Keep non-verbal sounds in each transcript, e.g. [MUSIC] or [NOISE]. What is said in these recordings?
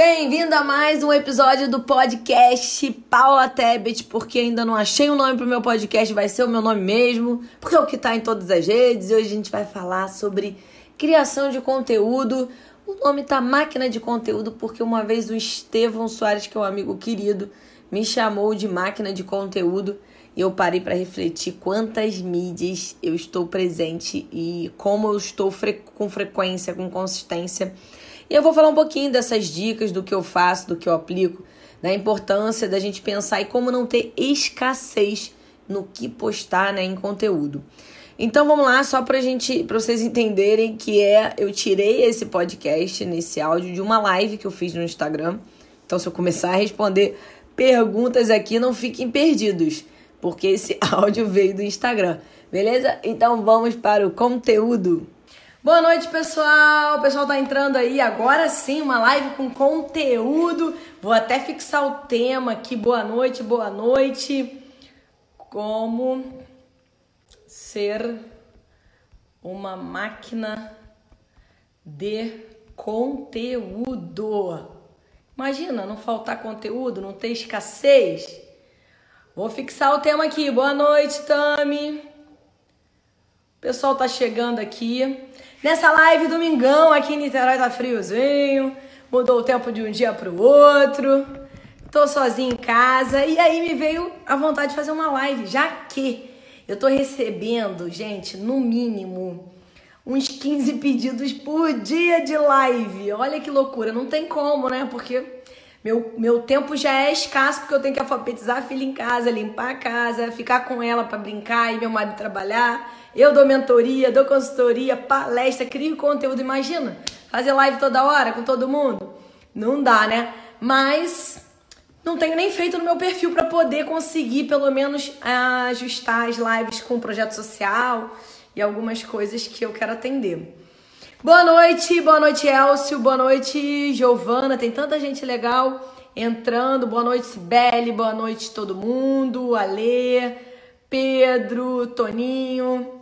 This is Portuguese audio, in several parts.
Bem-vindo a mais um episódio do podcast Paula Tebet, porque ainda não achei um nome pro meu podcast, vai ser o meu nome mesmo, porque é o que tá em todas as redes. E hoje a gente vai falar sobre criação de conteúdo. O nome tá Máquina de Conteúdo, porque uma vez o Estevão Soares, que é um amigo querido, me chamou de máquina de conteúdo e eu parei para refletir quantas mídias eu estou presente e como eu estou fre com frequência, com consistência e eu vou falar um pouquinho dessas dicas, do que eu faço, do que eu aplico, da importância da gente pensar e como não ter escassez no que postar né, em conteúdo. Então vamos lá, só pra gente, pra vocês entenderem que é, eu tirei esse podcast, nesse áudio, de uma live que eu fiz no Instagram. Então, se eu começar a responder perguntas aqui, não fiquem perdidos, porque esse [LAUGHS] áudio veio do Instagram, beleza? Então vamos para o conteúdo. Boa noite, pessoal. O pessoal tá entrando aí agora sim, uma live com conteúdo. Vou até fixar o tema aqui. Boa noite, boa noite. Como ser uma máquina de conteúdo. Imagina, não faltar conteúdo, não ter escassez. Vou fixar o tema aqui. Boa noite, Tami. O pessoal tá chegando aqui. Nessa live domingão, aqui em Niterói tá friozinho, mudou o tempo de um dia para o outro. Tô sozinha em casa e aí me veio a vontade de fazer uma live, já que eu tô recebendo, gente, no mínimo uns 15 pedidos por dia de live. Olha que loucura, não tem como, né? Porque meu, meu tempo já é escasso porque eu tenho que alfabetizar a filha em casa, limpar a casa, ficar com ela para brincar e meu marido trabalhar. Eu dou mentoria, dou consultoria, palestra, crio conteúdo. Imagina, fazer live toda hora com todo mundo? Não dá, né? Mas não tenho nem feito no meu perfil para poder conseguir pelo menos ajustar as lives com projeto social e algumas coisas que eu quero atender. Boa noite, boa noite Elcio, boa noite Giovana, tem tanta gente legal entrando. Boa noite Sibeli, boa noite todo mundo, Alê, Pedro, Toninho.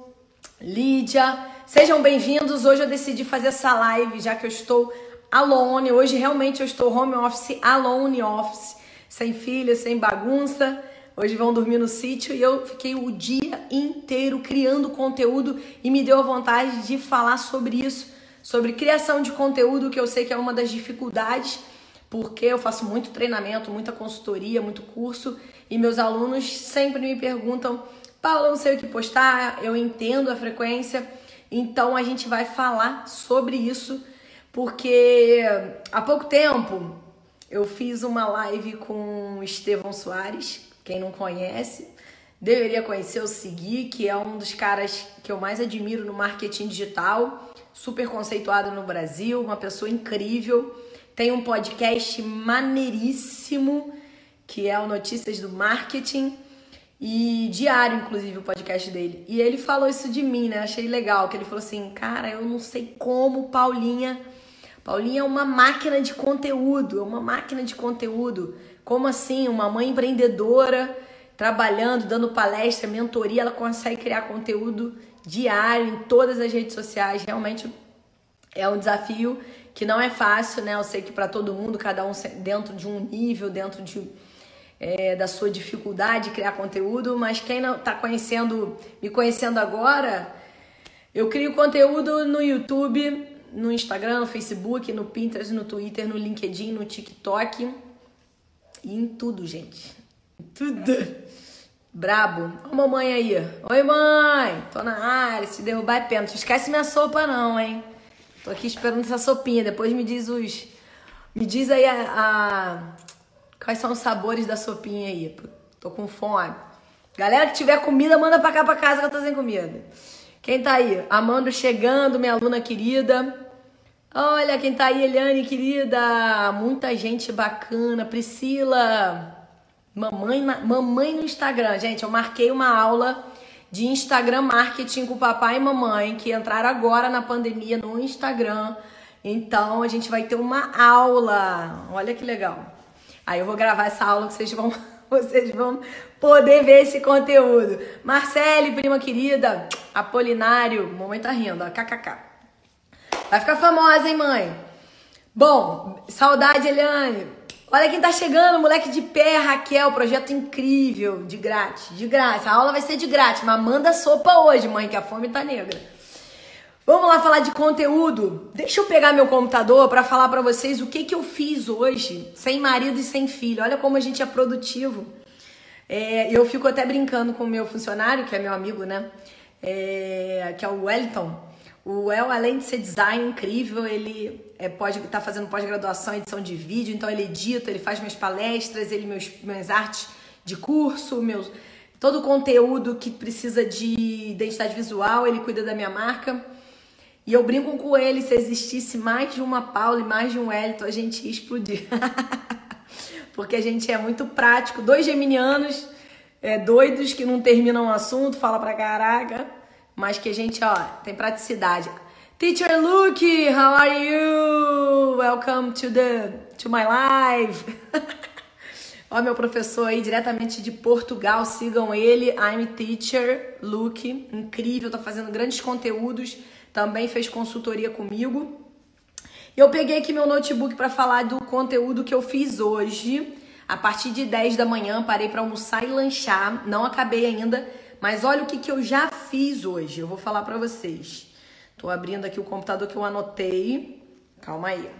Lídia. Sejam bem-vindos. Hoje eu decidi fazer essa live, já que eu estou alone. Hoje realmente eu estou home office, alone office, sem filha, sem bagunça. Hoje vão dormir no sítio e eu fiquei o dia inteiro criando conteúdo e me deu a vontade de falar sobre isso, sobre criação de conteúdo, que eu sei que é uma das dificuldades, porque eu faço muito treinamento, muita consultoria, muito curso e meus alunos sempre me perguntam Paula, não sei o que postar, eu entendo a frequência, então a gente vai falar sobre isso, porque há pouco tempo eu fiz uma live com o Estevão Soares, quem não conhece, deveria conhecer ou seguir, que é um dos caras que eu mais admiro no marketing digital, super conceituado no Brasil, uma pessoa incrível, tem um podcast maneiríssimo, que é o Notícias do Marketing. E diário, inclusive, o podcast dele. E ele falou isso de mim, né? Achei legal, que ele falou assim, cara, eu não sei como Paulinha. Paulinha é uma máquina de conteúdo, é uma máquina de conteúdo. Como assim? Uma mãe empreendedora, trabalhando, dando palestra, mentoria, ela consegue criar conteúdo diário em todas as redes sociais. Realmente é um desafio que não é fácil, né? Eu sei que para todo mundo, cada um dentro de um nível, dentro de é, da sua dificuldade de criar conteúdo, mas quem não está conhecendo, me conhecendo agora, eu crio conteúdo no YouTube, no Instagram, no Facebook, no Pinterest, no Twitter, no LinkedIn, no TikTok e em tudo, gente. Tudo. Brabo. Ó, mamãe aí. Oi, mãe. Tô na área. Se derrubar é pênalti. Esquece minha sopa, não, hein? Tô aqui esperando essa sopinha. Depois me diz os. Me diz aí a, a Quais são os sabores da sopinha aí? Tô com fome. Galera que tiver comida, manda pra cá pra casa que eu tô sem comida. Quem tá aí? Amando chegando, minha aluna querida. Olha quem tá aí, Eliane, querida. Muita gente bacana. Priscila. Mamãe, mamãe no Instagram. Gente, eu marquei uma aula de Instagram marketing com papai e mamãe que entraram agora na pandemia no Instagram. Então a gente vai ter uma aula. Olha que legal. Aí eu vou gravar essa aula que vocês vão, [LAUGHS] vocês vão poder ver esse conteúdo. Marcele, prima querida, Apolinário, mamãe tá rindo, ó, kkk. Vai ficar famosa, hein, mãe? Bom, saudade, Eliane. Olha quem tá chegando, moleque de pé, Raquel, projeto incrível, de grátis, de grátis. A aula vai ser de grátis, mas manda sopa hoje, mãe, que a fome tá negra. Vamos lá falar de conteúdo. Deixa eu pegar meu computador para falar para vocês o que que eu fiz hoje, sem marido e sem filho. Olha como a gente é produtivo. É, eu fico até brincando com o meu funcionário, que é meu amigo, né? É, que é o Wellington. O El, além de ser design incrível, ele é, pode estar tá fazendo pós-graduação em edição de vídeo, então ele edita, ele faz minhas palestras, ele meus, minhas artes de curso, meus, todo o conteúdo que precisa de identidade visual, ele cuida da minha marca. E eu brinco com ele, se existisse mais de uma Paula e mais de um Wellington, a gente ia explodir. [LAUGHS] Porque a gente é muito prático, dois geminianos é, doidos que não terminam o assunto, fala pra caraca mas que a gente, ó, tem praticidade. Teacher Luke, how are you? Welcome to the to my live. [LAUGHS] ó, meu professor aí diretamente de Portugal, sigam ele. I'm Teacher Luke, incrível, tá fazendo grandes conteúdos, também fez consultoria comigo. Eu peguei aqui meu notebook para falar do conteúdo que eu fiz hoje. A partir de 10 da manhã, parei para almoçar e lanchar. Não acabei ainda, mas olha o que, que eu já fiz hoje. Eu vou falar para vocês. Tô abrindo aqui o computador que eu anotei. Calma aí.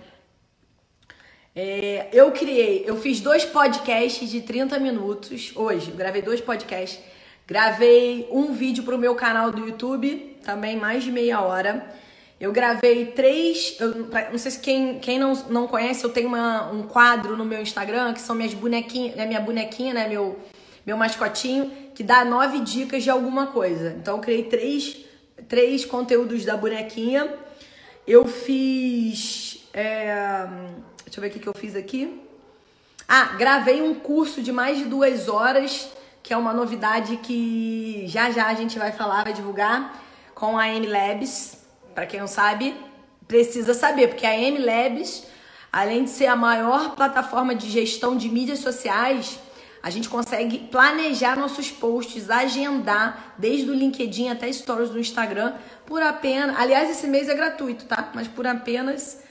É, eu criei, eu fiz dois podcasts de 30 minutos hoje. Gravei dois podcasts. Gravei um vídeo pro meu canal do YouTube, também mais de meia hora. Eu gravei três. Eu, não sei se quem, quem não, não conhece, eu tenho uma, um quadro no meu Instagram que são minhas bonequinhas, né, minha bonequinha, né? Meu, meu mascotinho, que dá nove dicas de alguma coisa. Então eu criei três, três conteúdos da bonequinha. Eu fiz. É, deixa eu ver o que eu fiz aqui. Ah, gravei um curso de mais de duas horas, que é uma novidade que já já a gente vai falar, vai divulgar, com a M Labs. Para quem não sabe, precisa saber, porque a M Labs, além de ser a maior plataforma de gestão de mídias sociais, a gente consegue planejar nossos posts, agendar, desde o LinkedIn até stories do Instagram, por apenas. Aliás, esse mês é gratuito, tá? Mas por apenas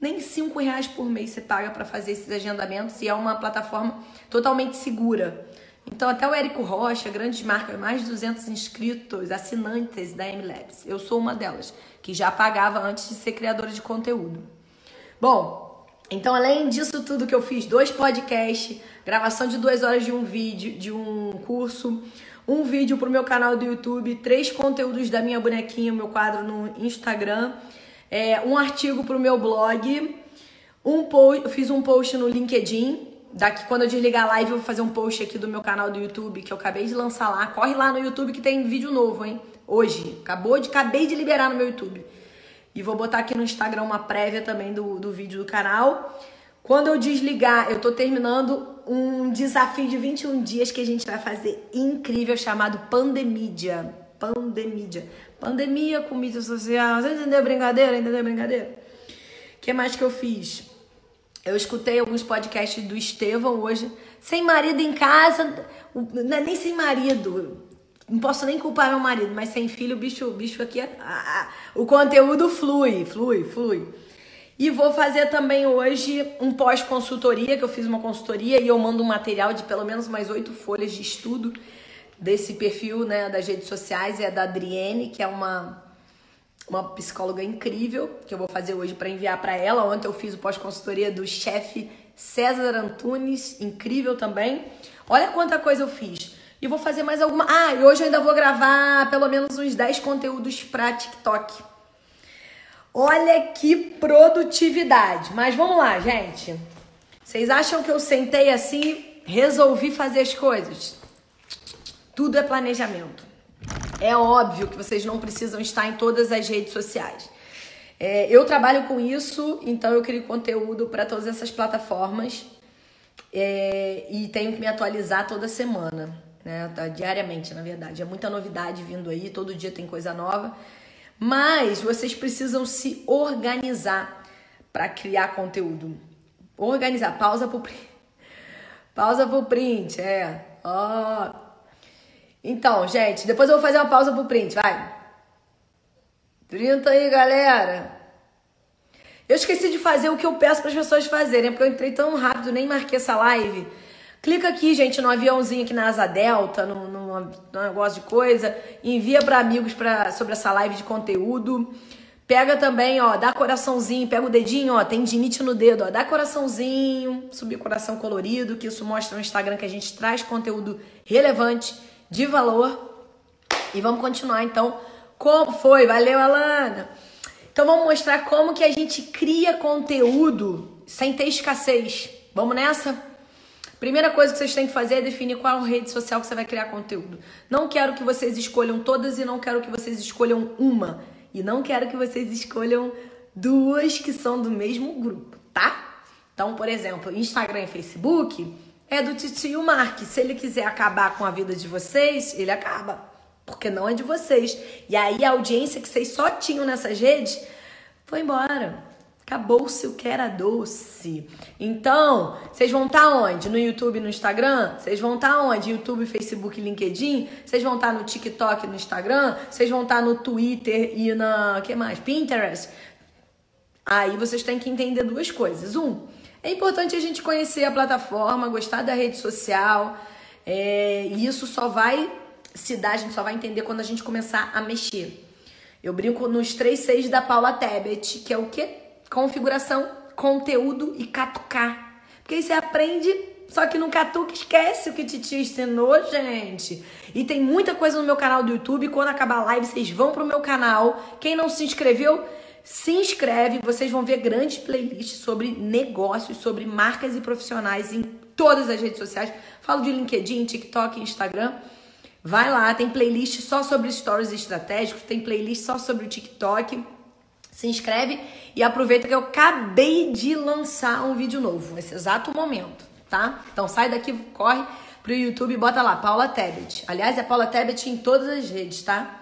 nem cinco reais por mês você paga para fazer esses agendamentos e é uma plataforma totalmente segura. Então, até o Érico Rocha, grandes marcas, mais de 200 inscritos, assinantes da MLabs. Eu sou uma delas, que já pagava antes de ser criadora de conteúdo. Bom, então, além disso tudo que eu fiz, dois podcasts, gravação de duas horas de um vídeo, de um curso, um vídeo pro meu canal do YouTube, três conteúdos da minha bonequinha, meu quadro no Instagram, é, um artigo pro meu blog, um post, eu fiz um post no LinkedIn. Daqui quando eu desligar a live, eu vou fazer um post aqui do meu canal do YouTube que eu acabei de lançar lá. Corre lá no YouTube que tem vídeo novo, hein? Hoje. Acabou de, acabei de liberar no meu YouTube. E vou botar aqui no Instagram uma prévia também do, do vídeo do canal. Quando eu desligar, eu tô terminando um desafio de 21 dias que a gente vai fazer incrível chamado Pandemídia. Pandemídia. Pandemia com mídia social. Você entendeu a brincadeira? Entendeu a brincadeira? O que mais que eu fiz? Eu escutei alguns podcasts do Estevão hoje. Sem marido em casa, é nem sem marido não posso nem culpar meu marido, mas sem filho, bicho, bicho aqui, ah, o conteúdo flui, flui, flui. E vou fazer também hoje um pós-consultoria, que eu fiz uma consultoria e eu mando um material de pelo menos mais oito folhas de estudo desse perfil né, das redes sociais, é da Adriene, que é uma, uma psicóloga incrível, que eu vou fazer hoje para enviar para ela. Ontem eu fiz o pós-consultoria do chefe César Antunes, incrível também. Olha quanta coisa eu fiz. E vou fazer mais alguma. Ah, e hoje eu ainda vou gravar pelo menos uns 10 conteúdos para TikTok. Olha que produtividade. Mas vamos lá, gente. Vocês acham que eu sentei assim, resolvi fazer as coisas? Tudo é planejamento. É óbvio que vocês não precisam estar em todas as redes sociais. É, eu trabalho com isso, então eu crio conteúdo para todas essas plataformas é, e tenho que me atualizar toda semana né? Tá diariamente, na verdade. É muita novidade vindo aí, todo dia tem coisa nova. Mas vocês precisam se organizar para criar conteúdo. Organizar. Pausa pro print. [LAUGHS] Pausa pro print, é. Ó. Oh. Então, gente, depois eu vou fazer uma pausa pro print, vai. 30 aí, galera. Eu esqueci de fazer o que eu peço para as pessoas fazerem, porque eu entrei tão rápido, nem marquei essa live. Clica aqui, gente, no aviãozinho aqui na asa delta, no, no, no negócio de coisa, envia para amigos pra, sobre essa live de conteúdo. Pega também, ó, dá coraçãozinho, pega o dedinho, ó, tem dinite no dedo, ó, dá coraçãozinho, subir coração colorido, que isso mostra no Instagram que a gente traz conteúdo relevante, de valor. E vamos continuar então. Como foi? Valeu, Alana! Então vamos mostrar como que a gente cria conteúdo sem ter escassez. Vamos nessa? Primeira coisa que vocês têm que fazer é definir qual rede social que você vai criar conteúdo. Não quero que vocês escolham todas e não quero que vocês escolham uma. E não quero que vocês escolham duas que são do mesmo grupo, tá? Então, por exemplo, Instagram e Facebook é do titio Mark. Se ele quiser acabar com a vida de vocês, ele acaba porque não é de vocês. E aí a audiência que vocês só tinham nessas redes foi embora. Acabou-se o que era doce. Então, vocês vão estar tá onde? No YouTube no Instagram? Vocês vão estar tá onde? YouTube, Facebook LinkedIn? Vocês vão estar tá no TikTok no Instagram? Vocês vão estar no Twitter e na. que mais? Pinterest? Aí vocês têm que entender duas coisas. Um, é importante a gente conhecer a plataforma, gostar da rede social. É, e isso só vai se dá, a gente só vai entender quando a gente começar a mexer. Eu brinco nos três seis da Paula Tebet, que é o quê? Configuração, conteúdo e catucar. Porque aí você aprende, só que no catuca esquece o que Titi ensinou, gente. E tem muita coisa no meu canal do YouTube. Quando acabar a live, vocês vão pro meu canal. Quem não se inscreveu, se inscreve. Vocês vão ver grandes playlists sobre negócios, sobre marcas e profissionais em todas as redes sociais. Falo de LinkedIn, TikTok, Instagram. Vai lá, tem playlist só sobre stories estratégicos, tem playlist só sobre o TikTok. Se inscreve e aproveita que eu acabei de lançar um vídeo novo, nesse exato momento, tá? Então sai daqui, corre pro YouTube e bota lá, Paula Tebet. Aliás, é Paula Tebet em todas as redes, tá?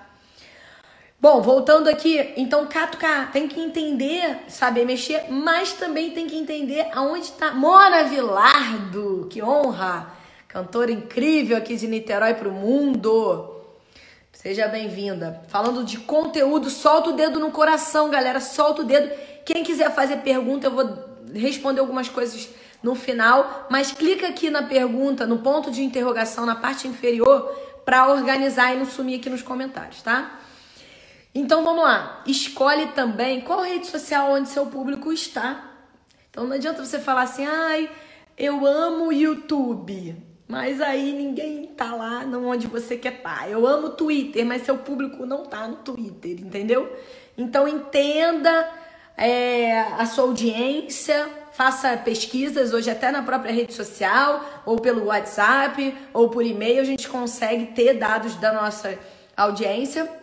Bom, voltando aqui, então Catuca tem que entender, saber mexer, mas também tem que entender aonde tá Mora Vilardo, que honra! cantora incrível aqui de Niterói para o mundo. Seja bem-vinda. Falando de conteúdo, solta o dedo no coração, galera. Solta o dedo. Quem quiser fazer pergunta, eu vou responder algumas coisas no final, mas clica aqui na pergunta, no ponto de interrogação na parte inferior, para organizar e não sumir aqui nos comentários, tá? Então vamos lá. Escolhe também qual rede social onde seu público está. Então não adianta você falar assim, ai, eu amo YouTube. Mas aí ninguém tá lá onde você quer estar. Tá. Eu amo Twitter, mas seu público não tá no Twitter, entendeu? Então entenda é, a sua audiência, faça pesquisas hoje até na própria rede social, ou pelo WhatsApp, ou por e-mail, a gente consegue ter dados da nossa audiência.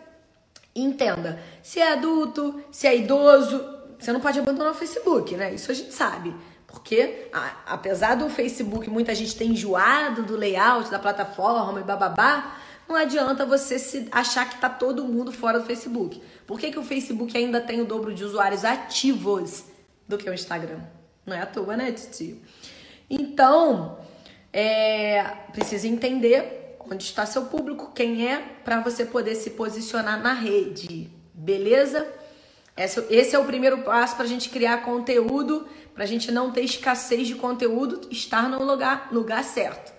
Entenda, se é adulto, se é idoso, você não pode abandonar o Facebook, né? Isso a gente sabe. Porque, a, apesar do Facebook, muita gente tem enjoado do layout da plataforma e bababá, não adianta você se achar que tá todo mundo fora do Facebook. Por que, que o Facebook ainda tem o dobro de usuários ativos do que o Instagram? Não é à toa, né, Titi? Então, é, precisa entender onde está seu público, quem é, para você poder se posicionar na rede, beleza? Esse, é o primeiro passo para a gente criar conteúdo para a gente não ter escassez de conteúdo, estar no lugar, lugar certo.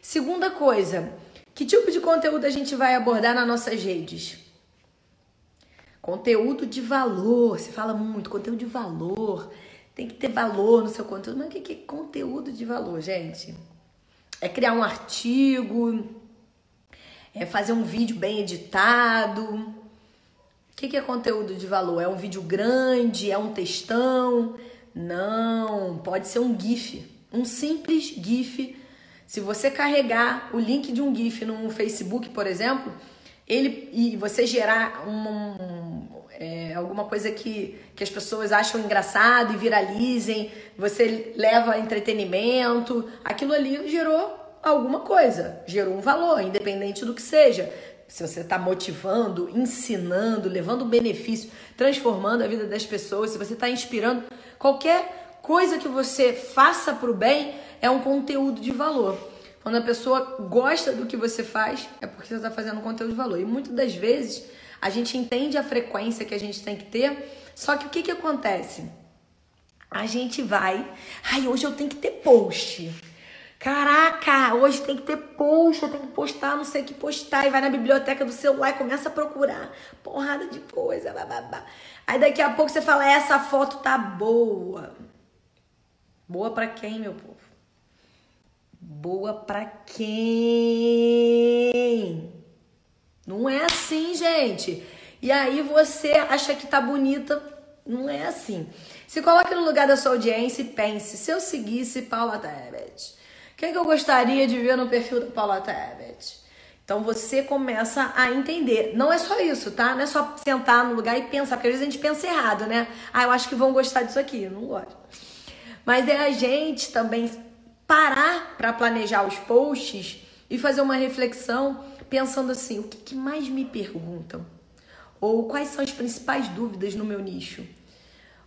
Segunda coisa, que tipo de conteúdo a gente vai abordar nas nossas redes? Conteúdo de valor. Se fala muito, conteúdo de valor. Tem que ter valor no seu conteúdo. Mas o que é conteúdo de valor, gente? É criar um artigo, é fazer um vídeo bem editado. O que é conteúdo de valor? É um vídeo grande? É um textão? Não, pode ser um GIF, um simples GIF. Se você carregar o link de um GIF no Facebook, por exemplo, ele e você gerar um, um, é, alguma coisa que, que as pessoas acham engraçado e viralizem, você leva entretenimento, aquilo ali gerou alguma coisa, gerou um valor, independente do que seja. Se você está motivando, ensinando, levando benefício, transformando a vida das pessoas, se você está inspirando, Qualquer coisa que você faça para o bem é um conteúdo de valor. Quando a pessoa gosta do que você faz, é porque você está fazendo um conteúdo de valor. E muitas das vezes a gente entende a frequência que a gente tem que ter, só que o que, que acontece? a gente vai. Ai, hoje eu tenho que ter post. Caraca, hoje tem que ter post, tenho que postar, não sei o que postar. E vai na biblioteca do celular e começa a procurar. Porrada de coisa, bababá. Aí daqui a pouco você fala, essa foto tá boa. Boa para quem, meu povo? Boa para quem? Não é assim, gente. E aí você acha que tá bonita, não é assim. Se coloque no lugar da sua audiência e pense, se eu seguisse Paula Tebet, o que, é que eu gostaria de ver no perfil da Paula Tebet? Então você começa a entender. Não é só isso, tá? Não é só sentar no lugar e pensar, porque às vezes a gente pensa errado, né? Ah, eu acho que vão gostar disso aqui. Eu não gosto. Mas é a gente também parar para planejar os posts e fazer uma reflexão pensando assim: o que, que mais me perguntam? Ou quais são as principais dúvidas no meu nicho?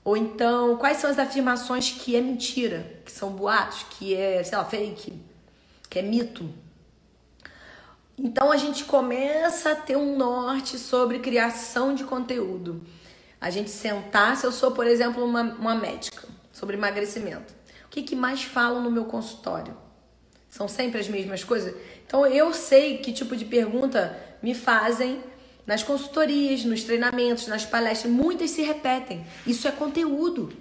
Ou então, quais são as afirmações que é mentira, que são boatos, que é, sei lá, fake, que é mito? Então a gente começa a ter um norte sobre criação de conteúdo. A gente sentar, se eu sou, por exemplo, uma, uma médica sobre emagrecimento, o que, que mais falam no meu consultório? São sempre as mesmas coisas? Então eu sei que tipo de pergunta me fazem nas consultorias, nos treinamentos, nas palestras, muitas se repetem. Isso é conteúdo.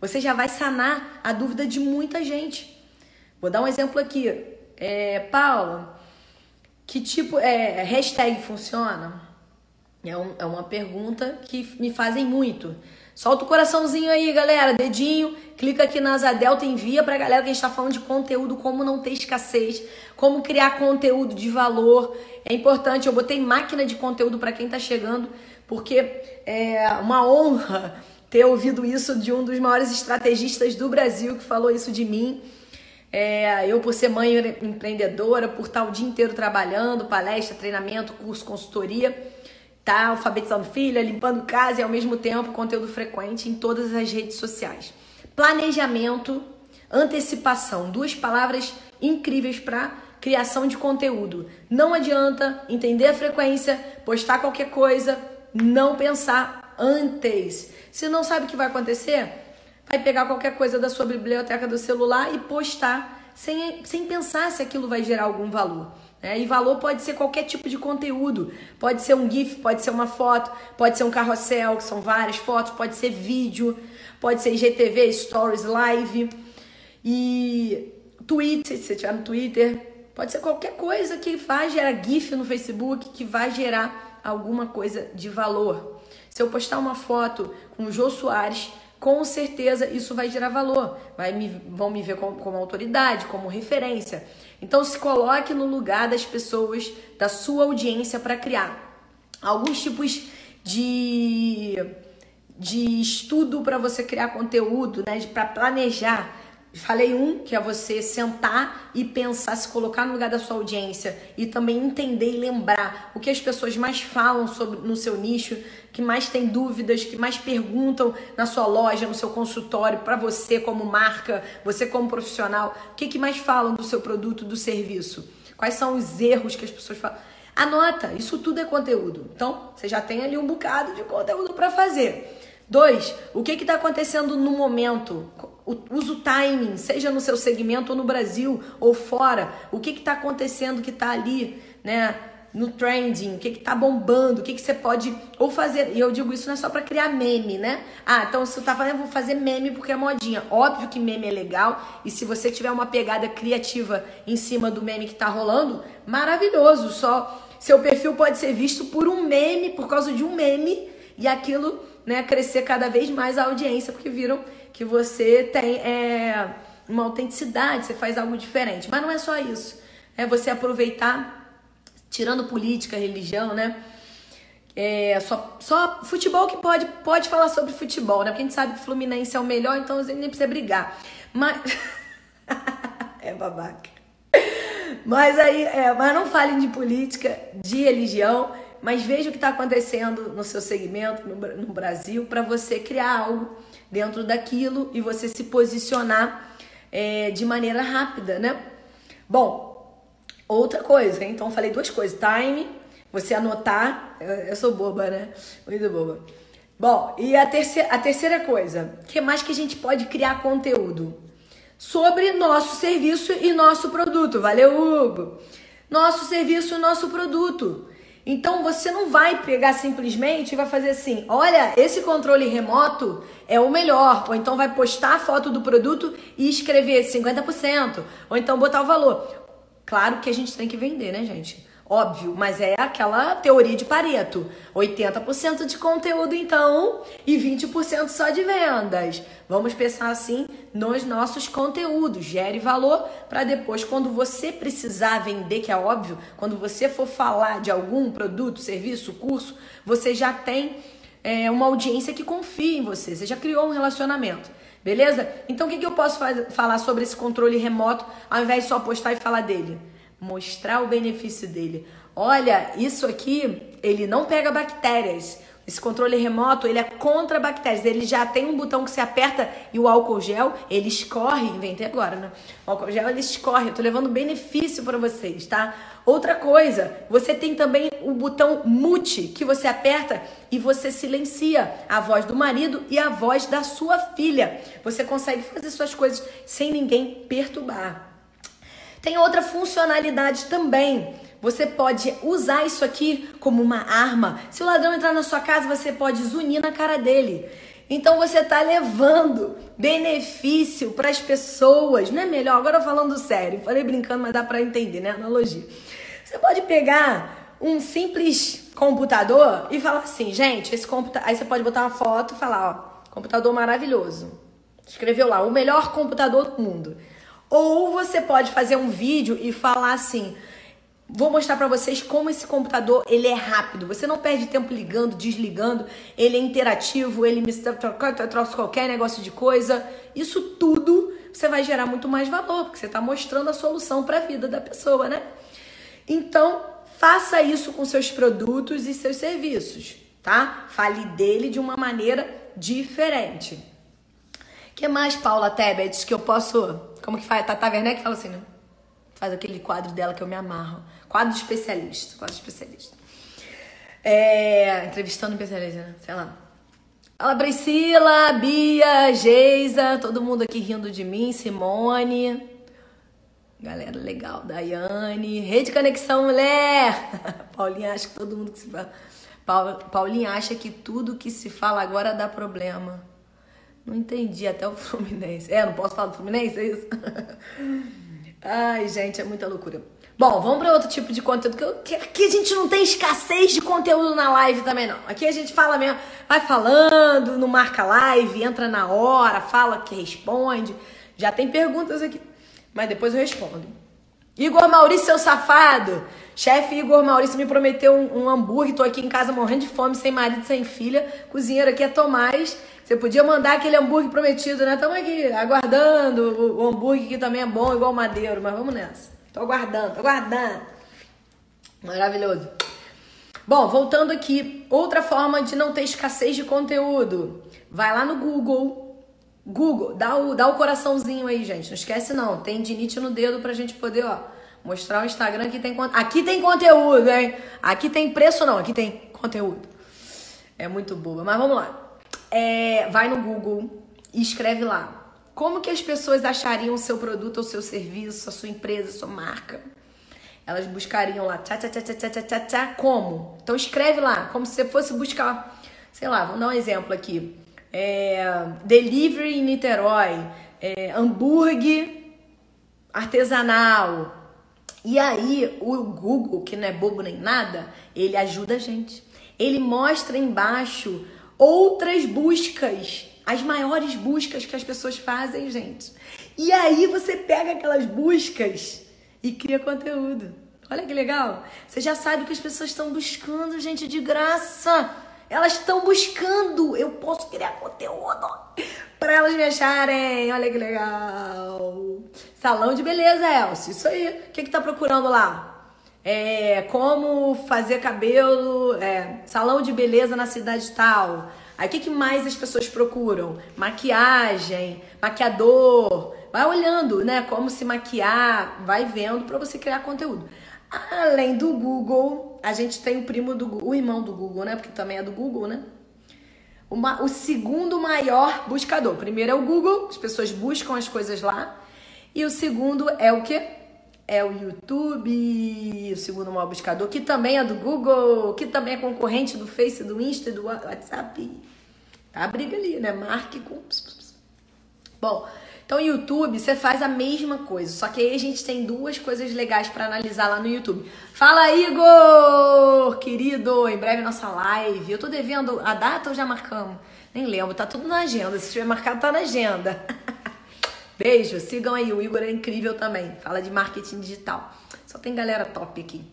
Você já vai sanar a dúvida de muita gente. Vou dar um exemplo aqui. É, Paula, que tipo é hashtag funciona? É, um, é uma pergunta que me fazem muito. Solta o coraçãozinho aí, galera, dedinho, clica aqui na Asa Delta, envia pra galera que a gente tá falando de conteúdo, como não ter escassez, como criar conteúdo de valor. É importante, eu botei máquina de conteúdo para quem tá chegando, porque é uma honra ter ouvido isso de um dos maiores estrategistas do Brasil que falou isso de mim. É, eu, por ser mãe empreendedora, por estar o dia inteiro trabalhando, palestra, treinamento, curso, consultoria, tá alfabetizando filha, limpando casa e ao mesmo tempo conteúdo frequente em todas as redes sociais. Planejamento, antecipação, duas palavras incríveis para criação de conteúdo. Não adianta entender a frequência, postar qualquer coisa, não pensar antes. Se não sabe o que vai acontecer, vai pegar qualquer coisa da sua biblioteca do celular e postar sem, sem pensar se aquilo vai gerar algum valor. Né? E valor pode ser qualquer tipo de conteúdo. Pode ser um GIF, pode ser uma foto, pode ser um carrossel, que são várias fotos, pode ser vídeo, pode ser IGTV, Stories, Live. E tweet, se você tiver no Twitter, pode ser qualquer coisa que vai gerar GIF no Facebook, que vai gerar alguma coisa de valor. Se eu postar uma foto com o Jô Soares, com certeza isso vai gerar valor. Vai me, vão me ver como, como autoridade, como referência. Então se coloque no lugar das pessoas, da sua audiência para criar alguns tipos de, de estudo para você criar conteúdo, né? Para planejar Falei um, que é você sentar e pensar, se colocar no lugar da sua audiência e também entender e lembrar o que as pessoas mais falam sobre no seu nicho, que mais tem dúvidas, que mais perguntam na sua loja, no seu consultório, para você como marca, você como profissional, o que, que mais falam do seu produto, do serviço? Quais são os erros que as pessoas falam? Anota, isso tudo é conteúdo. Então, você já tem ali um bocado de conteúdo para fazer. Dois, o que está acontecendo no momento? Usa o timing, seja no seu segmento ou no Brasil ou fora. O que está acontecendo que está ali, né? No trending, o que está bombando, o que, que você pode ou fazer. E eu digo isso não é só para criar meme, né? Ah, então se você tá fazendo, eu vou fazer meme porque é modinha. Óbvio que meme é legal e se você tiver uma pegada criativa em cima do meme que está rolando, maravilhoso. Só seu perfil pode ser visto por um meme, por causa de um meme e aquilo né, crescer cada vez mais a audiência, porque viram que você tem é, uma autenticidade, você faz algo diferente. Mas não é só isso. É você aproveitar, tirando política, religião, né? É, só, só futebol que pode, pode falar sobre futebol, né? Porque a gente sabe que o Fluminense é o melhor, então a gente nem precisa brigar. Mas. [LAUGHS] é babaca. Mas aí, é, mas não falem de política, de religião mas veja o que está acontecendo no seu segmento, no, no Brasil, para você criar algo dentro daquilo e você se posicionar é, de maneira rápida, né? Bom, outra coisa, então falei duas coisas: time, você anotar, eu, eu sou boba, né? Muito boba. Bom, e a terceira, a terceira coisa, que mais que a gente pode criar conteúdo? Sobre nosso serviço e nosso produto. Valeu, Hugo! Nosso serviço e nosso produto. Então você não vai pegar simplesmente e vai fazer assim: olha, esse controle remoto é o melhor. Ou então vai postar a foto do produto e escrever 50%. Ou então botar o valor. Claro que a gente tem que vender, né, gente? Óbvio, mas é aquela teoria de Pareto. 80% de conteúdo então e 20% só de vendas. Vamos pensar assim nos nossos conteúdos. Gere valor para depois, quando você precisar vender, que é óbvio, quando você for falar de algum produto, serviço, curso, você já tem é, uma audiência que confia em você. Você já criou um relacionamento. Beleza? Então o que, que eu posso falar sobre esse controle remoto ao invés de só postar e falar dele? Mostrar o benefício dele. Olha, isso aqui, ele não pega bactérias. Esse controle remoto, ele é contra bactérias. Ele já tem um botão que se aperta e o álcool gel, ele escorre. Inventei agora, né? O álcool gel, ele escorre. Eu tô levando benefício para vocês, tá? Outra coisa, você tem também o botão mute, que você aperta e você silencia a voz do marido e a voz da sua filha. Você consegue fazer suas coisas sem ninguém perturbar. Tem outra funcionalidade também. Você pode usar isso aqui como uma arma. Se o ladrão entrar na sua casa, você pode zunir na cara dele. Então você está levando benefício para as pessoas. Não é melhor? Agora falando sério, falei brincando, mas dá para entender, né? Analogia. Você pode pegar um simples computador e falar assim, gente, esse computador. Aí você pode botar uma foto e falar, ó, computador maravilhoso. Escreveu lá, o melhor computador do mundo. Ou você pode fazer um vídeo e falar assim: Vou mostrar para vocês como esse computador ele é rápido. Você não perde tempo ligando, desligando. Ele é interativo, ele me trouxe qualquer negócio de coisa. Isso tudo você vai gerar muito mais valor, porque você está mostrando a solução para a vida da pessoa, né? Então, faça isso com seus produtos e seus serviços, tá? Fale dele de uma maneira diferente. que mais, Paula Tebet, que eu posso como que faz? Tata Werneck fala assim, né? Faz aquele quadro dela que eu me amarro. Quadro especialista. Quadro especialista. É, entrevistando especialista, né? Sei lá. Fala Priscila, Bia, Geisa, todo mundo aqui rindo de mim, Simone. Galera legal, Daiane, Rede Conexão Mulher. [LAUGHS] Paulinha acha que todo mundo que se fala. Paulinha acha que tudo que se fala agora dá problema. Não entendi, até o [LAUGHS] Fluminense. É, não posso falar do Fluminense, é isso? [LAUGHS] Ai, gente, é muita loucura. Bom, vamos para outro tipo de conteúdo. Que, aqui a gente não tem escassez de conteúdo na live também, não. Aqui a gente fala mesmo, vai falando, não marca live, entra na hora, fala que responde. Já tem perguntas aqui, mas depois eu respondo. Igor Maurício, seu safado. Chefe Igor Maurício me prometeu um, um hambúrguer. Tô aqui em casa morrendo de fome, sem marido, sem filha. Cozinheiro aqui é Tomás. Você podia mandar aquele hambúrguer prometido, né? Estamos aqui aguardando o, hambúrguer que também é bom, igual madeiro, mas vamos nessa. Tô aguardando, tô aguardando. Maravilhoso. Bom, voltando aqui, outra forma de não ter escassez de conteúdo. Vai lá no Google. Google, dá o, dá o coraçãozinho aí, gente. Não esquece não. Tem dinite no dedo pra gente poder, ó, mostrar o Instagram que tem Aqui tem conteúdo, hein? Aqui tem preço não, aqui tem conteúdo. É muito boa, mas vamos lá é, vai no Google e escreve lá. Como que as pessoas achariam o seu produto ou seu serviço, a sua empresa, a sua marca? Elas buscariam lá, como? Então escreve lá, como se você fosse buscar, sei lá, vamos dar um exemplo aqui. É, delivery em Niterói, é, hambúrguer artesanal. E aí, o Google, que não é bobo nem nada, ele ajuda a gente. Ele mostra embaixo outras buscas, as maiores buscas que as pessoas fazem, gente. E aí você pega aquelas buscas e cria conteúdo. Olha que legal. Você já sabe que as pessoas estão buscando, gente, de graça. Elas estão buscando. Eu posso criar conteúdo para elas me acharem. Olha que legal. Salão de beleza, Elcio. Isso aí. O que, que tá procurando lá? É, como fazer cabelo, é, salão de beleza na cidade tal. Aí o que, que mais as pessoas procuram? Maquiagem, maquiador. Vai olhando, né? Como se maquiar, vai vendo para você criar conteúdo. Além do Google, a gente tem o primo do o irmão do Google, né? Porque também é do Google, né? Uma, o segundo maior buscador. Primeiro é o Google, as pessoas buscam as coisas lá. E o segundo é o quê? É o YouTube, o segundo maior buscador, que também é do Google, que também é concorrente do Face, do Insta, do WhatsApp. Tá a briga ali, né? Marque com. Bom, então, YouTube, você faz a mesma coisa, só que aí a gente tem duas coisas legais para analisar lá no YouTube. Fala, Igor! Querido, em breve nossa live. Eu tô devendo a data ou já marcamos? Nem lembro, tá tudo na agenda. Se tiver marcado, tá na agenda. [LAUGHS] Beijo, sigam aí, o Igor é incrível também. Fala de marketing digital. Só tem galera top aqui.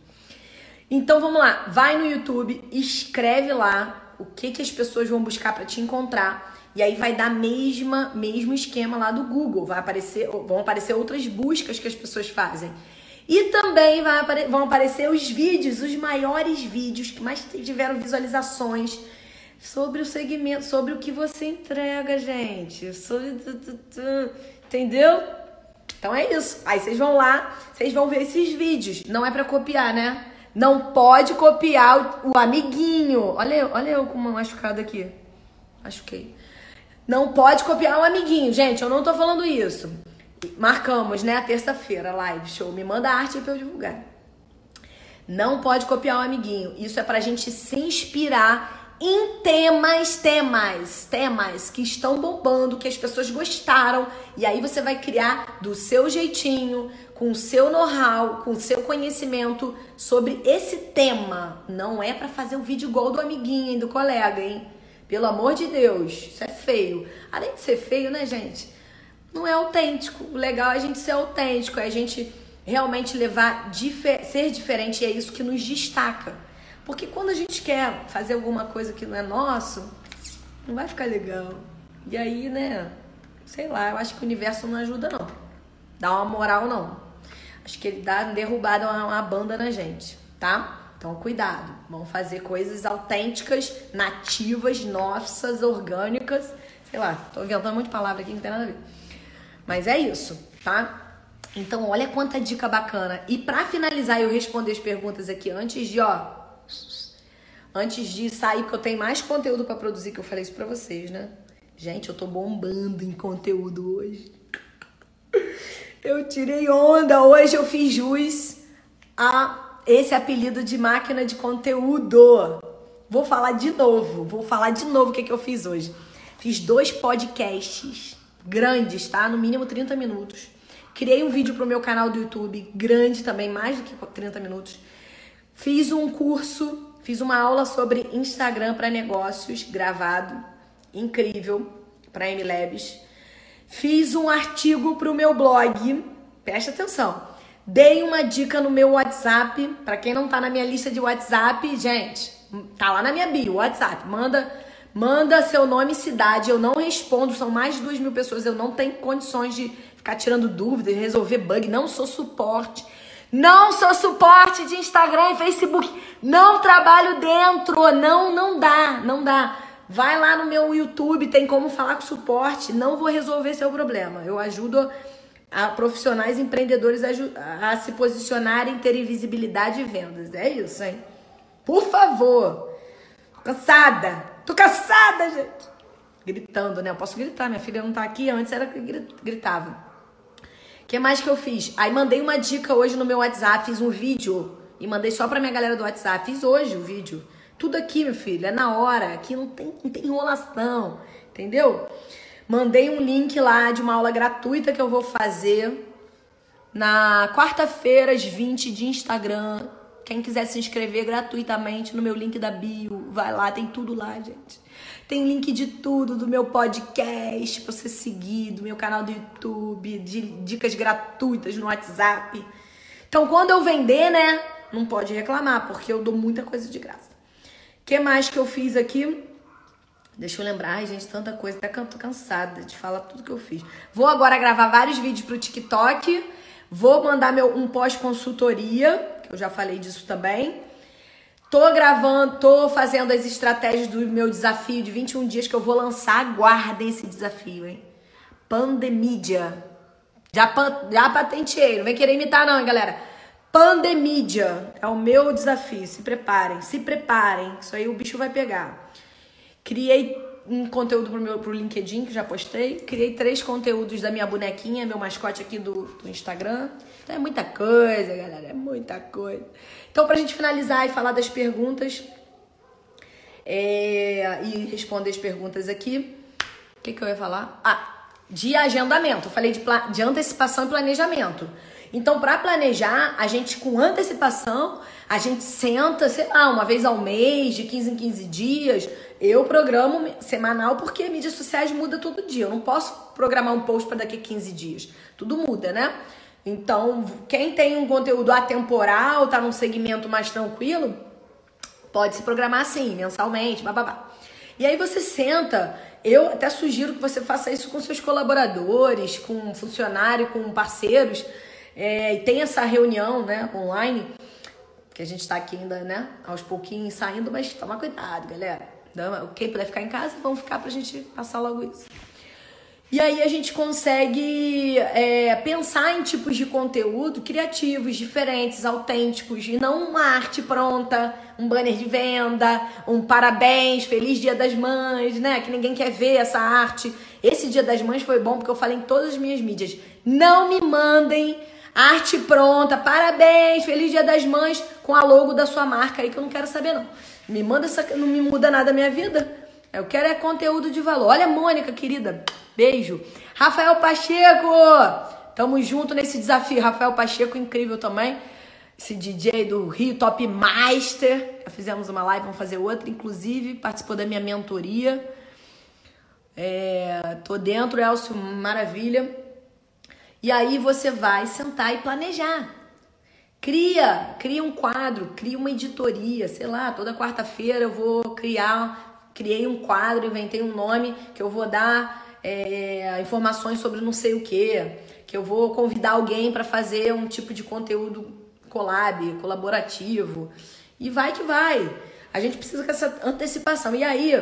Então vamos lá, vai no YouTube, escreve lá o que, que as pessoas vão buscar para te encontrar e aí vai dar mesma mesmo esquema lá do Google, vai aparecer, vão aparecer outras buscas que as pessoas fazem. E também vai, vão aparecer os vídeos, os maiores vídeos que mais tiveram visualizações sobre o segmento, sobre o que você entrega, gente. Sobre... Entendeu? Então é isso. Aí vocês vão lá, vocês vão ver esses vídeos. Não é para copiar, né? Não pode copiar o, o amiguinho. Olha, olha eu com uma machucada aqui. Machuquei. Não pode copiar um amiguinho. Gente, eu não tô falando isso. Marcamos, né? Terça-feira, live show. Me manda arte pra eu divulgar. Não pode copiar um amiguinho. Isso é pra gente se inspirar em temas, temas, temas que estão bombando, que as pessoas gostaram. E aí você vai criar do seu jeitinho, com o seu know-how, com o seu conhecimento sobre esse tema. Não é para fazer o vídeo igual do amiguinho, hein, do colega, hein? Pelo amor de Deus, isso é feio. Além de ser feio, né, gente? Não é autêntico. O legal é a gente ser autêntico, é a gente realmente levar, difer ser diferente, e é isso que nos destaca. Porque quando a gente quer fazer alguma coisa que não é nosso, não vai ficar legal. E aí, né, sei lá, eu acho que o universo não ajuda, não. Dá uma moral, não. Acho que ele dá derrubada uma, uma banda na gente, tá? Então, cuidado. Vamos fazer coisas autênticas, nativas, nossas, orgânicas. Sei lá, tô inventando muita palavra aqui, não tem nada a ver. Mas é isso, tá? Então, olha quanta dica bacana. E para finalizar, eu responder as perguntas aqui antes de, ó, antes de sair, porque eu tenho mais conteúdo para produzir, que eu falei isso pra vocês, né? Gente, eu tô bombando em conteúdo hoje. Eu tirei onda, hoje eu fiz jus a esse apelido de máquina de conteúdo. Vou falar de novo, vou falar de novo o que, que eu fiz hoje. Fiz dois podcasts grandes, tá? No mínimo 30 minutos. Criei um vídeo pro meu canal do YouTube, grande também, mais do que 30 minutos. Fiz um curso, fiz uma aula sobre Instagram para negócios, gravado, incrível, para MLabs. Fiz um artigo pro meu blog, presta atenção Dei uma dica no meu WhatsApp, para quem não tá na minha lista de WhatsApp, gente, tá lá na minha bio, WhatsApp, manda, manda seu nome e cidade, eu não respondo, são mais de duas mil pessoas, eu não tenho condições de ficar tirando dúvidas, resolver bug, não sou suporte, não sou suporte de Instagram e Facebook, não trabalho dentro, não, não dá, não dá. Vai lá no meu YouTube, tem como falar com suporte, não vou resolver seu problema, eu ajudo a profissionais empreendedores a, a se posicionarem, terem visibilidade e vendas. É isso, hein? Por favor. Tô cansada. Tô cansada, gente. Gritando, né? Eu posso gritar. Minha filha não tá aqui. Antes era que gritava. Que mais que eu fiz? Aí mandei uma dica hoje no meu WhatsApp. Fiz um vídeo e mandei só pra minha galera do WhatsApp. Fiz hoje o vídeo. Tudo aqui, meu filho. É na hora. Aqui não tem, não tem enrolação. Entendeu? Mandei um link lá de uma aula gratuita que eu vou fazer na quarta-feira, às 20 de Instagram. Quem quiser se inscrever gratuitamente no meu link da bio, vai lá, tem tudo lá, gente. Tem link de tudo, do meu podcast pra você seguir, do meu canal do YouTube, de dicas gratuitas no WhatsApp. Então, quando eu vender, né, não pode reclamar, porque eu dou muita coisa de graça. O que mais que eu fiz aqui? Deixa eu lembrar, ai gente, tanta coisa, até tô cansada de falar tudo que eu fiz. Vou agora gravar vários vídeos pro TikTok, vou mandar meu, um pós-consultoria, eu já falei disso também. Tô gravando, tô fazendo as estratégias do meu desafio de 21 dias que eu vou lançar. Aguardem esse desafio, hein? Pandemídia. Já, já patenteei, não vem querer imitar não, hein, galera. Pandemídia é o meu desafio. Se preparem, se preparem. Isso aí o bicho vai pegar. Criei um conteúdo pro meu pro LinkedIn, que já postei. Criei três conteúdos da minha bonequinha, meu mascote aqui do, do Instagram. Então é muita coisa, galera. É muita coisa. Então, pra gente finalizar e falar das perguntas é, e responder as perguntas aqui, o que, que eu ia falar? Ah, de agendamento. Eu falei de, de antecipação e planejamento. Então, para planejar, a gente com antecipação, a gente senta, sei lá, uma vez ao mês, de 15 em 15 dias. Eu programo semanal porque mídias sociais muda todo dia. Eu não posso programar um post para daqui a 15 dias. Tudo muda, né? Então, quem tem um conteúdo atemporal, tá num segmento mais tranquilo, pode se programar assim, mensalmente, bababá. E aí você senta, eu até sugiro que você faça isso com seus colaboradores, com funcionário, com parceiros é, e tem essa reunião, né, online, que a gente está aqui ainda, né, aos pouquinhos saindo, mas toma cuidado, galera. Quem puder ficar em casa, vamos ficar pra gente passar logo isso. E aí a gente consegue é, pensar em tipos de conteúdo criativos, diferentes, autênticos, e não uma arte pronta, um banner de venda, um parabéns, feliz dia das mães, né? Que ninguém quer ver essa arte. Esse dia das mães foi bom porque eu falei em todas as minhas mídias. Não me mandem Arte pronta, parabéns, feliz dia das mães, com a logo da sua marca aí que eu não quero saber não. Me manda essa, não me muda nada a minha vida. Eu quero é conteúdo de valor. Olha, Mônica, querida, beijo. Rafael Pacheco, tamo junto nesse desafio. Rafael Pacheco, incrível também. Esse DJ do Rio Top Master. Já fizemos uma live, vamos fazer outra, inclusive, participou da minha mentoria. É, tô dentro, Elcio, maravilha. E aí você vai sentar e planejar. Cria, cria um quadro, cria uma editoria, sei lá, toda quarta-feira eu vou criar, criei um quadro, inventei um nome que eu vou dar é, informações sobre não sei o que, que eu vou convidar alguém para fazer um tipo de conteúdo collab, colaborativo. E vai que vai. A gente precisa dessa antecipação. E aí,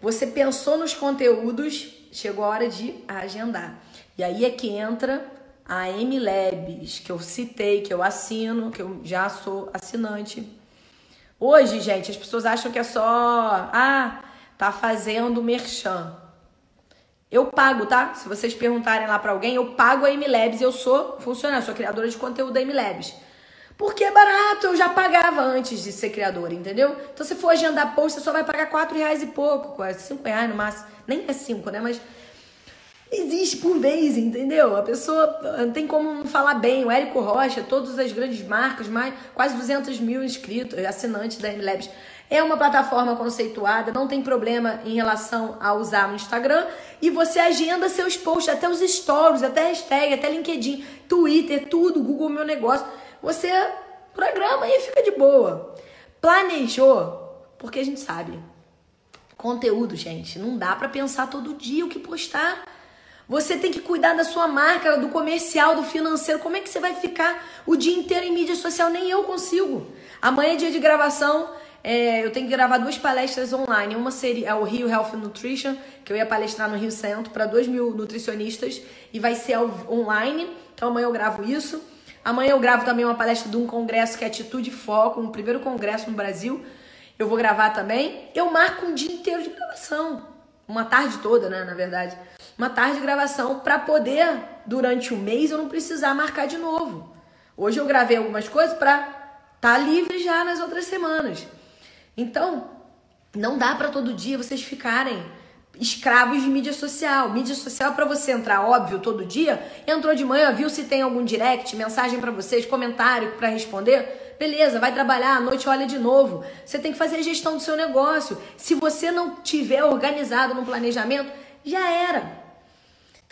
você pensou nos conteúdos, chegou a hora de agendar. E aí é que entra a MLabs, que eu citei, que eu assino, que eu já sou assinante. Hoje, gente, as pessoas acham que é só, ah, tá fazendo merchan. Eu pago, tá? Se vocês perguntarem lá para alguém, eu pago a MLabs, eu sou funcionária, sou criadora de conteúdo da MLabs. Porque é barato, eu já pagava antes de ser criadora, entendeu? Então, se for agendar post, você só vai pagar 4 reais e pouco, quase 5 reais no máximo. Nem é 5, né? Mas existe por vez, entendeu? A pessoa não tem como falar bem. O Érico Rocha, todas as grandes marcas, mais quase 200 mil inscritos, assinantes da MLabs. É uma plataforma conceituada, não tem problema em relação a usar no Instagram. E você agenda seus posts, até os stories, até hashtag, até LinkedIn, Twitter, tudo, Google Meu Negócio. Você programa e fica de boa. Planejou, porque a gente sabe. Conteúdo, gente, não dá para pensar todo dia o que postar. Você tem que cuidar da sua marca, do comercial, do financeiro. Como é que você vai ficar o dia inteiro em mídia social? Nem eu consigo. Amanhã é dia de gravação. É, eu tenho que gravar duas palestras online. Uma seria é o Rio Health Nutrition, que eu ia palestrar no Rio Centro para dois mil nutricionistas e vai ser online. Então amanhã eu gravo isso. Amanhã eu gravo também uma palestra de um congresso que é Atitude e Foco, um primeiro congresso no Brasil. Eu vou gravar também. Eu marco um dia inteiro de gravação. Uma tarde toda, né, na verdade uma tarde de gravação para poder, durante o mês, eu não precisar marcar de novo. Hoje eu gravei algumas coisas para estar tá livre já nas outras semanas. Então, não dá para todo dia vocês ficarem escravos de mídia social. Mídia social para você entrar, óbvio, todo dia. Entrou de manhã, viu se tem algum direct, mensagem para vocês, comentário para responder. Beleza, vai trabalhar, à noite olha de novo. Você tem que fazer a gestão do seu negócio. Se você não tiver organizado no planejamento, já era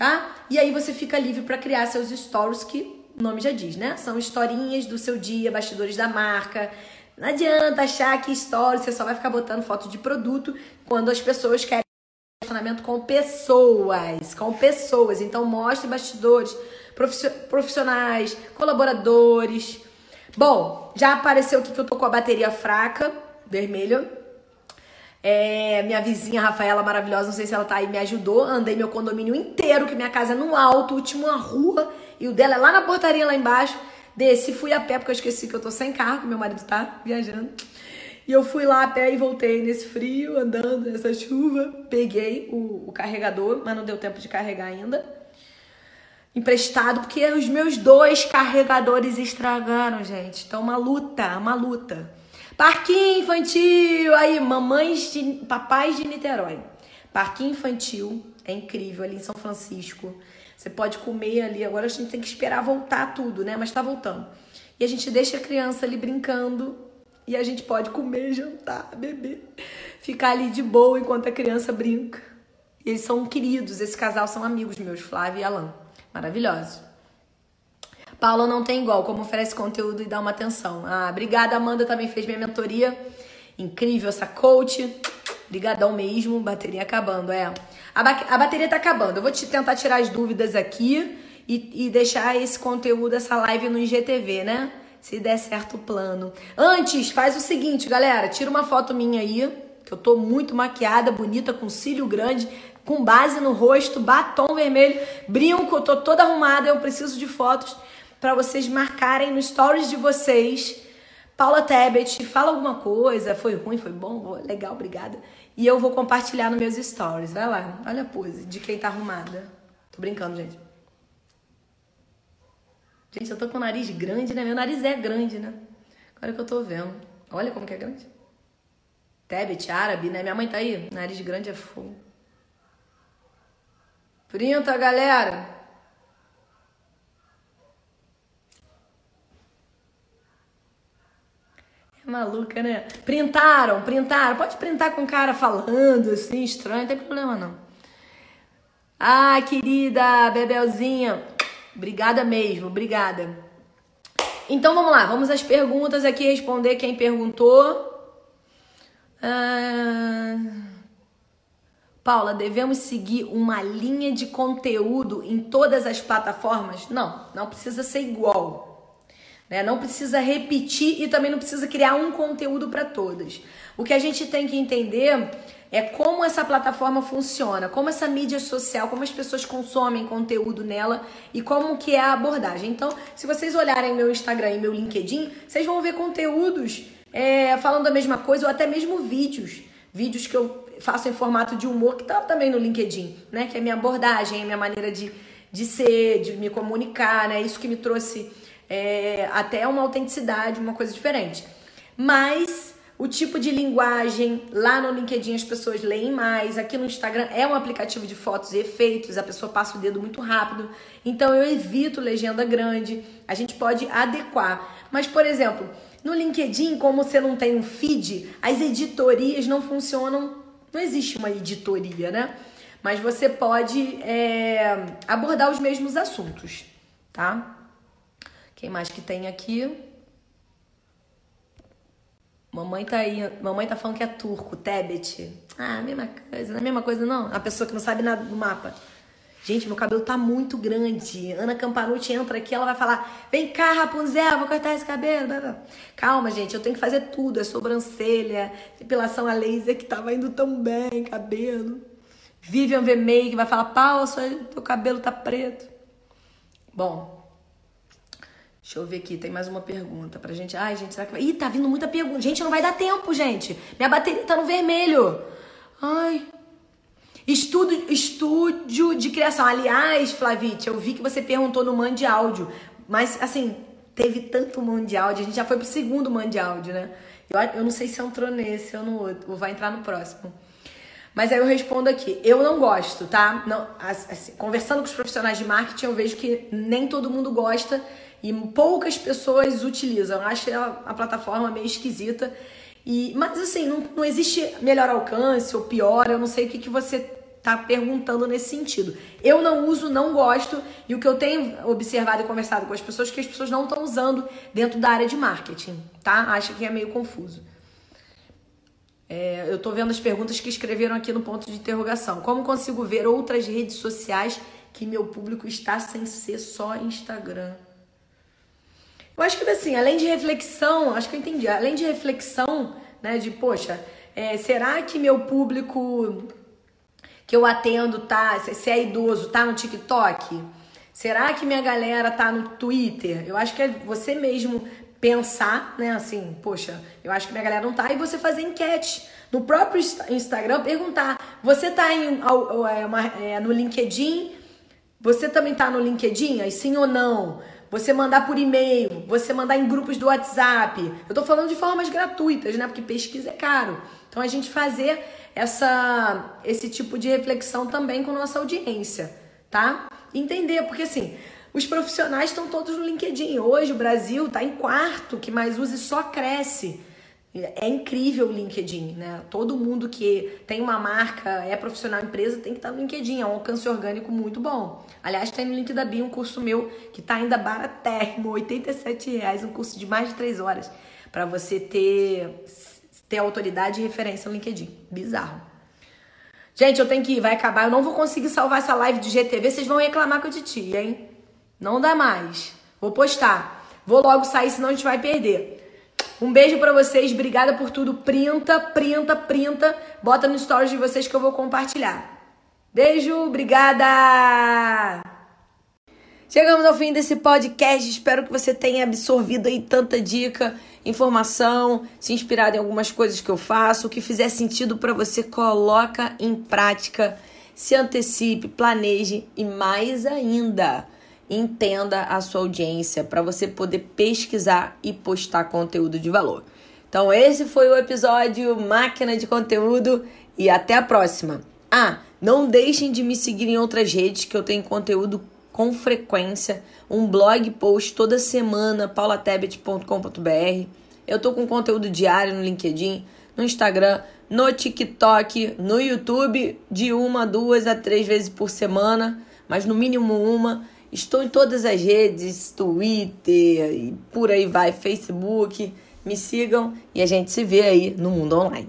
tá? E aí você fica livre para criar seus stories que o nome já diz, né? São historinhas do seu dia, bastidores da marca. Não adianta achar que stories você só vai ficar botando foto de produto quando as pessoas querem relacionamento com pessoas, com pessoas. Então mostre bastidores profissionais, colaboradores. Bom, já apareceu aqui que eu tô com a bateria fraca, vermelha. É, minha vizinha Rafaela, maravilhosa, não sei se ela tá aí, me ajudou. Andei meu condomínio inteiro, que minha casa é no alto, última rua, e o dela é lá na portaria lá embaixo. Desci, fui a pé, porque eu esqueci que eu tô sem carro, meu marido tá viajando. E eu fui lá a pé e voltei nesse frio, andando nessa chuva. Peguei o, o carregador, mas não deu tempo de carregar ainda. Emprestado, porque os meus dois carregadores estragaram, gente. Então, uma luta, uma luta. Parquinho infantil, aí, mamães de. papais de Niterói. Parquinho infantil, é incrível, ali em São Francisco. Você pode comer ali, agora a gente tem que esperar voltar tudo, né? Mas tá voltando. E a gente deixa a criança ali brincando e a gente pode comer, jantar, beber, ficar ali de boa enquanto a criança brinca. E eles são queridos, esse casal são amigos meus, Flávio e Alan. Maravilhosos. Paula não tem igual, como oferece conteúdo e dá uma atenção. Ah, obrigada, Amanda também fez minha mentoria. Incrível essa coach. Obrigadão mesmo, bateria acabando, é. A, ba a bateria tá acabando. Eu vou te tentar tirar as dúvidas aqui e, e deixar esse conteúdo, essa live no IGTV, né? Se der certo o plano. Antes, faz o seguinte, galera. Tira uma foto minha aí, que eu tô muito maquiada, bonita, com cílio grande, com base no rosto, batom vermelho, brinco, eu tô toda arrumada. Eu preciso de fotos para vocês marcarem no stories de vocês. Paula Tebet, fala alguma coisa, foi ruim, foi bom, legal, obrigada. E eu vou compartilhar nos meus stories. Vai lá, olha a pose de quem tá arrumada. Tô brincando, gente. Gente, eu tô com o nariz grande, né? Meu nariz é grande, né? Agora que eu tô vendo. Olha como que é grande. Tebet, árabe, né? Minha mãe tá aí. Nariz grande é fogo. Printa, galera. Maluca, né? Printaram, printaram. Pode printar com o cara falando assim, estranho, não tem problema não. Ah, querida Bebelzinha, obrigada mesmo, obrigada. Então vamos lá, vamos às perguntas aqui, responder quem perguntou. Ah... Paula, devemos seguir uma linha de conteúdo em todas as plataformas? Não, não precisa ser igual. Né? Não precisa repetir e também não precisa criar um conteúdo para todas. O que a gente tem que entender é como essa plataforma funciona, como essa mídia social, como as pessoas consomem conteúdo nela e como que é a abordagem. Então, se vocês olharem meu Instagram e meu LinkedIn, vocês vão ver conteúdos é, falando a mesma coisa ou até mesmo vídeos. Vídeos que eu faço em formato de humor, que tá também no LinkedIn, né? Que é a minha abordagem, a minha maneira de, de ser, de me comunicar, né? Isso que me trouxe é, até uma autenticidade, uma coisa diferente. Mas o tipo de linguagem lá no LinkedIn as pessoas leem mais, aqui no Instagram é um aplicativo de fotos e efeitos, a pessoa passa o dedo muito rápido, então eu evito legenda grande, a gente pode adequar. Mas, por exemplo, no LinkedIn, como você não tem um feed, as editorias não funcionam, não existe uma editoria, né? Mas você pode é, abordar os mesmos assuntos, tá? Quem mais que tem aqui? Mamãe tá aí, mamãe tá falando que é turco, Tebet. Ah, mesma coisa, não é a mesma coisa não. A pessoa que não sabe nada do mapa. Gente, meu cabelo tá muito grande. Ana Campanucci entra aqui, ela vai falar: Vem cá, Rapunzel, vou cortar esse cabelo. Calma, gente, eu tenho que fazer tudo: é sobrancelha, depilação a laser que tava indo tão bem, cabelo. Vivian V. vai falar: Paulo, teu cabelo tá preto. Bom, Deixa eu ver aqui, tem mais uma pergunta pra gente. Ai, gente, será que vai. Ih, tá vindo muita pergunta. Gente, não vai dar tempo, gente. Minha bateria tá no vermelho. Ai. Estudo, estúdio de criação. Aliás, Flavite, eu vi que você perguntou no Man de Áudio. Mas, assim, teve tanto Man de Áudio. A gente já foi pro segundo Man de Áudio, né? Eu, eu não sei se entrou nesse ou no outro. Ou vai entrar no próximo. Mas aí eu respondo aqui. Eu não gosto, tá? Não, assim, conversando com os profissionais de marketing, eu vejo que nem todo mundo gosta e poucas pessoas utilizam. Acho a, plataforma meio esquisita. E, mas assim, não, não existe melhor alcance ou pior, eu não sei o que, que você tá perguntando nesse sentido. Eu não uso, não gosto, e o que eu tenho observado e conversado com as pessoas é que as pessoas não estão usando dentro da área de marketing, tá? Acho que é meio confuso. É, eu tô vendo as perguntas que escreveram aqui no ponto de interrogação. Como consigo ver outras redes sociais que meu público está sem ser só Instagram? Eu acho que assim, além de reflexão, acho que eu entendi, além de reflexão, né, de poxa, é, será que meu público que eu atendo tá, se é idoso, tá no TikTok? Será que minha galera tá no Twitter? Eu acho que é você mesmo pensar, né? Assim, poxa, eu acho que minha galera não tá. E você fazer enquete no próprio Instagram, perguntar: você tá em, é, é, no LinkedIn? Você também tá no LinkedIn? Aí sim ou não? Você mandar por e-mail, você mandar em grupos do WhatsApp. Eu tô falando de formas gratuitas, né? Porque pesquisa é caro. Então a gente fazer essa esse tipo de reflexão também com nossa audiência, tá? Entender, porque assim, os profissionais estão todos no LinkedIn. Hoje o Brasil está em quarto que mais usa e só cresce. É incrível o LinkedIn, né? Todo mundo que tem uma marca, é profissional, empresa, tem que estar no LinkedIn. É um alcance orgânico muito bom. Aliás, tem no link da Bio um curso meu que está ainda baratérrimo, R$ reais, um curso de mais de três horas, para você ter, ter autoridade e referência no LinkedIn. Bizarro. Gente, eu tenho que ir, vai acabar. Eu não vou conseguir salvar essa live de GTV, vocês vão reclamar com a Titi, hein? Não dá mais. Vou postar. Vou logo sair, senão a gente vai perder. Um beijo para vocês, obrigada por tudo. Printa, printa, printa. Bota no stories de vocês que eu vou compartilhar. Beijo, obrigada! Chegamos ao fim desse podcast. Espero que você tenha absorvido aí tanta dica, informação, se inspirado em algumas coisas que eu faço. O que fizer sentido para você, coloca em prática, se antecipe, planeje e mais ainda entenda a sua audiência para você poder pesquisar e postar conteúdo de valor. Então, esse foi o episódio Máquina de Conteúdo e até a próxima. Ah, não deixem de me seguir em outras redes que eu tenho conteúdo com frequência, um blog post toda semana, paulatebet.com.br. Eu tô com conteúdo diário no LinkedIn, no Instagram, no TikTok, no YouTube, de uma, duas a três vezes por semana, mas no mínimo uma. Estou em todas as redes, Twitter e por aí vai, Facebook. Me sigam e a gente se vê aí no mundo online.